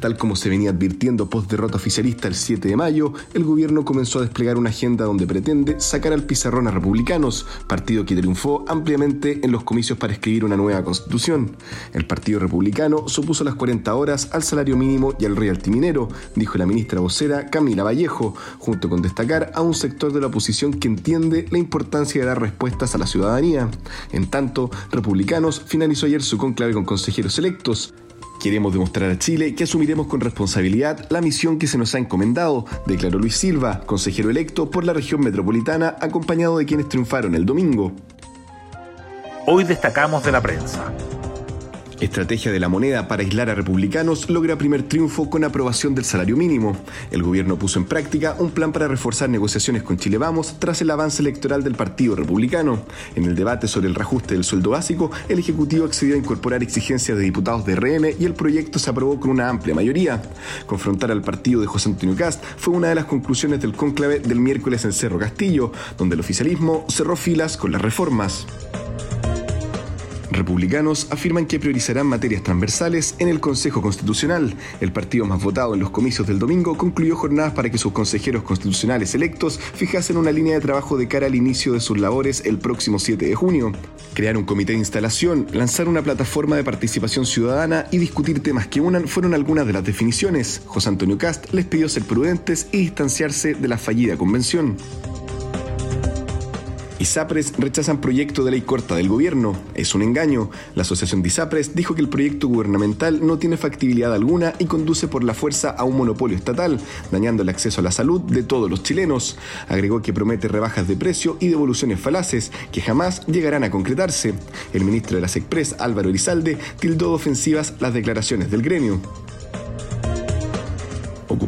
Tal como se venía advirtiendo post derrota oficialista el 7 de mayo, el gobierno comenzó a desplegar una agenda donde pretende sacar al pizarrón a republicanos, partido que triunfó ampliamente en los comicios para escribir una nueva constitución. El Partido Republicano supuso las 40 horas al salario mínimo y al royalty minero, dijo la ministra vocera Camila Vallejo, junto con destacar a un sector de la oposición que entiende la importancia de dar respuestas a la ciudadanía. En tanto, Republicanos finalizó ayer su conclave con consejeros electos. Queremos demostrar a Chile que asumiremos con responsabilidad la misión que se nos ha encomendado, declaró Luis Silva, consejero electo por la región metropolitana, acompañado de quienes triunfaron el domingo. Hoy destacamos de la prensa. Estrategia de la moneda para aislar a republicanos logra primer triunfo con aprobación del salario mínimo. El gobierno puso en práctica un plan para reforzar negociaciones con Chile Vamos tras el avance electoral del Partido Republicano. En el debate sobre el reajuste del sueldo básico, el Ejecutivo accedió a incorporar exigencias de diputados de RN y el proyecto se aprobó con una amplia mayoría. Confrontar al partido de José Antonio Cast fue una de las conclusiones del cónclave del miércoles en Cerro Castillo, donde el oficialismo cerró filas con las reformas. Republicanos afirman que priorizarán materias transversales en el Consejo Constitucional. El partido más votado en los comicios del domingo concluyó jornadas para que sus consejeros constitucionales electos fijasen una línea de trabajo de cara al inicio de sus labores el próximo 7 de junio. Crear un comité de instalación, lanzar una plataforma de participación ciudadana y discutir temas que unan fueron algunas de las definiciones. José Antonio Cast les pidió ser prudentes y distanciarse de la fallida convención. ISAPRES rechazan proyecto de ley corta del gobierno. Es un engaño. La Asociación de ISAPRES dijo que el proyecto gubernamental no tiene factibilidad alguna y conduce por la fuerza a un monopolio estatal, dañando el acceso a la salud de todos los chilenos. Agregó que promete rebajas de precio y devoluciones falaces que jamás llegarán a concretarse. El ministro de la SECPRES, Álvaro Elizalde, tildó ofensivas las declaraciones del gremio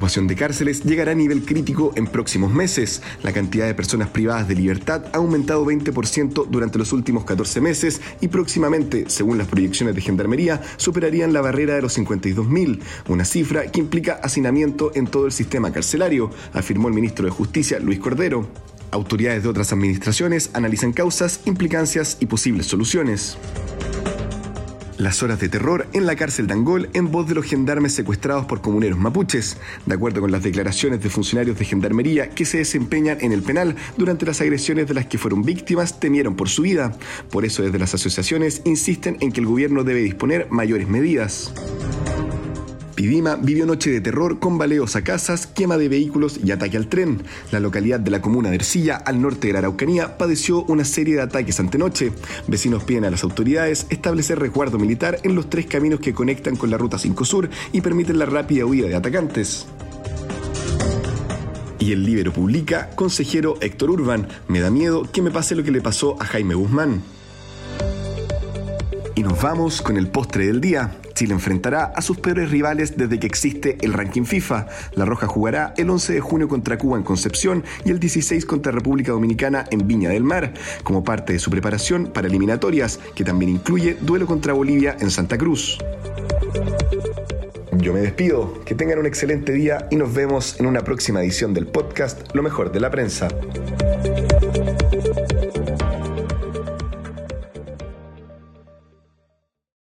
ocupación de cárceles llegará a nivel crítico en próximos meses. La cantidad de personas privadas de libertad ha aumentado 20% durante los últimos 14 meses y próximamente, según las proyecciones de Gendarmería, superarían la barrera de los 52.000, una cifra que implica hacinamiento en todo el sistema carcelario, afirmó el ministro de Justicia, Luis Cordero. Autoridades de otras administraciones analizan causas, implicancias y posibles soluciones. Las horas de terror en la cárcel de Angol en voz de los gendarmes secuestrados por comuneros mapuches, de acuerdo con las declaraciones de funcionarios de gendarmería que se desempeñan en el penal durante las agresiones de las que fueron víctimas temieron por su vida. Por eso desde las asociaciones insisten en que el gobierno debe disponer mayores medidas. Pidima vivió noche de terror con baleos a casas, quema de vehículos y ataque al tren. La localidad de la comuna de Ercilla, al norte de la Araucanía, padeció una serie de ataques antenoche. Vecinos piden a las autoridades establecer resguardo militar en los tres caminos que conectan con la Ruta 5 Sur y permiten la rápida huida de atacantes. Y el libro publica, consejero Héctor Urban, me da miedo que me pase lo que le pasó a Jaime Guzmán. Y nos vamos con el postre del día. Chile enfrentará a sus peores rivales desde que existe el ranking FIFA. La Roja jugará el 11 de junio contra Cuba en Concepción y el 16 contra República Dominicana en Viña del Mar, como parte de su preparación para eliminatorias, que también incluye duelo contra Bolivia en Santa Cruz. Yo me despido, que tengan un excelente día y nos vemos en una próxima edición del podcast Lo mejor de la prensa.